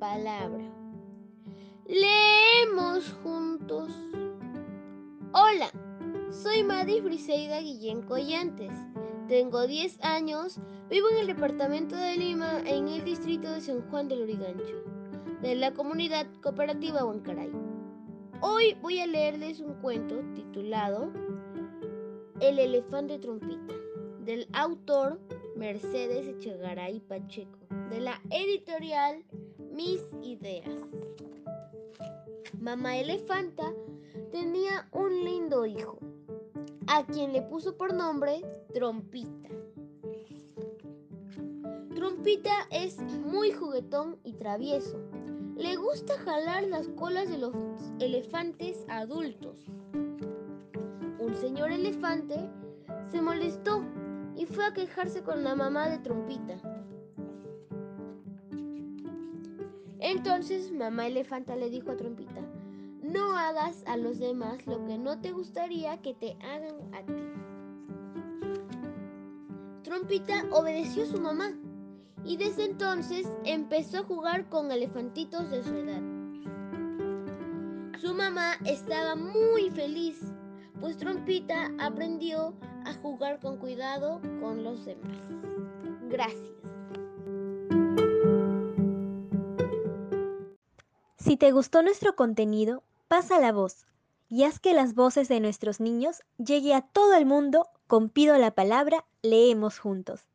palabra. Leemos juntos. Hola, soy Madis Briseida Guillén Collantes. Tengo 10 años, vivo en el departamento de Lima, en el distrito de San Juan del Urigancho, de la comunidad cooperativa Huancaray. Hoy voy a leerles un cuento titulado El elefante trompita, del autor Mercedes Echegaray Pacheco, de la editorial Mis Ideas. Mamá Elefanta tenía un lindo hijo, a quien le puso por nombre Trompita. Trompita es muy juguetón y travieso. Le gusta jalar las colas de los elefantes adultos. Un señor elefante se molestó y fue a quejarse con la mamá de Trompita. Entonces mamá elefanta le dijo a Trompita, no hagas a los demás lo que no te gustaría que te hagan a ti. Trompita obedeció a su mamá y desde entonces empezó a jugar con elefantitos de su edad. Su mamá estaba muy feliz, pues Trompita aprendió a jugar con cuidado con los demás. Gracias. Si te gustó nuestro contenido, pasa la voz y haz que las voces de nuestros niños llegue a todo el mundo con Pido la Palabra, leemos juntos.